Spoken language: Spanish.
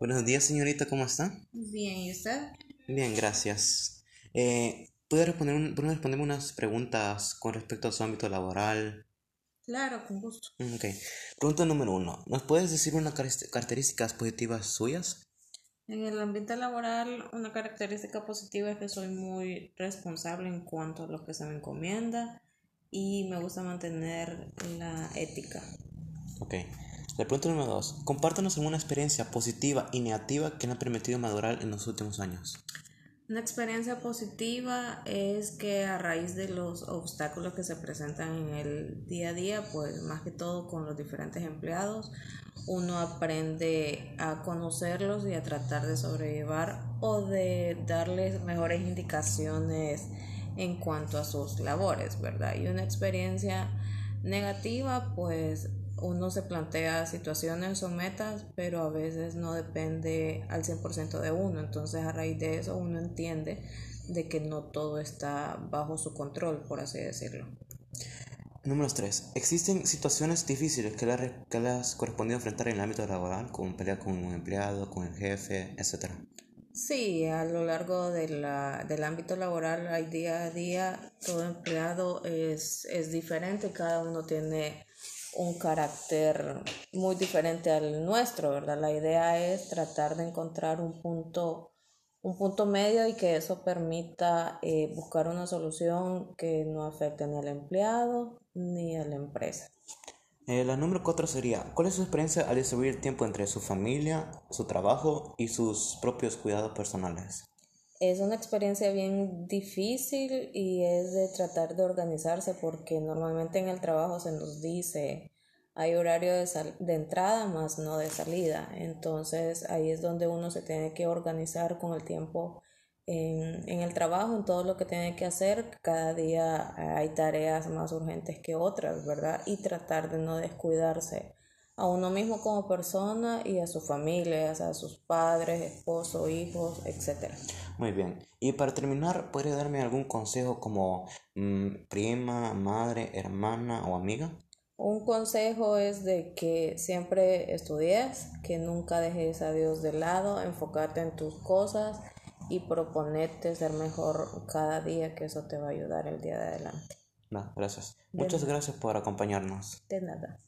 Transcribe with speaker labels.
Speaker 1: Buenos días, señorita, ¿cómo está?
Speaker 2: Bien, ¿y usted?
Speaker 1: Bien, gracias. Eh, ¿Puede responder un- responderme unas preguntas con respecto a su ámbito laboral?
Speaker 2: Claro, con gusto.
Speaker 1: Mm, Ok. Pregunta número uno. ¿Nos puedes decir unas caracter- características positivas suyas?
Speaker 2: En el ambiente laboral, una característica positiva es que soy muy responsable en cuanto a lo que se me encomienda y me gusta mantener la ética.
Speaker 1: Ok. La pregunta número dos. Compártanos alguna experiencia positiva y negativa que le ha permitido madurar en los últimos años.
Speaker 2: Una experiencia positiva es que a raíz de los obstáculos que se presentan en el día a día, pues más que todo con los diferentes empleados, uno aprende a conocerlos y a tratar de sobrellevar o de darles mejores indicaciones en cuanto a sus labores, ¿verdad? Y una experiencia negativa, pues uno se plantea situaciones o metas, pero a veces no depende al 100% de uno. Entonces a raíz de eso uno entiende de que no todo está bajo su control, por así decirlo.
Speaker 1: Número 3. ¿Existen situaciones difíciles que re- que le has correspondido enfrentar en el ámbito laboral, como pelear con un empleado, con el jefe, etcétera?
Speaker 2: Sí, a lo largo de la, del ámbito laboral hay día a día, todo empleado es, es diferente, cada uno tiene un carácter muy diferente al nuestro, ¿verdad? La idea es tratar de encontrar un punto, un punto medio y que eso permita eh, buscar una solución que no afecte ni al empleado ni a la empresa.
Speaker 1: Eh, la número 4 sería, ¿cuál es su experiencia al distribuir tiempo entre su familia, su trabajo y sus propios cuidados personales?
Speaker 2: Es una experiencia bien difícil y es de tratar de organizarse porque normalmente en el trabajo se nos dice hay horario de, sal- de entrada más no de salida. Entonces ahí es donde uno se tiene que organizar con el tiempo en, en el trabajo, en todo lo que tiene que hacer. Cada día hay tareas más urgentes que otras, ¿verdad? Y tratar de no descuidarse a uno mismo como persona y a su familia, a sus padres, esposo, hijos, etcétera.
Speaker 1: Muy bien. Y para terminar, ¿podría darme algún consejo como mm, prima, madre, hermana o amiga?
Speaker 2: Un consejo es de que siempre estudies, que nunca dejes a Dios de lado, enfocarte en tus cosas y proponerte ser mejor cada día, que eso te va a ayudar el día de adelante.
Speaker 1: Va, gracias. Muchas gracias por acompañarnos.
Speaker 2: De nada.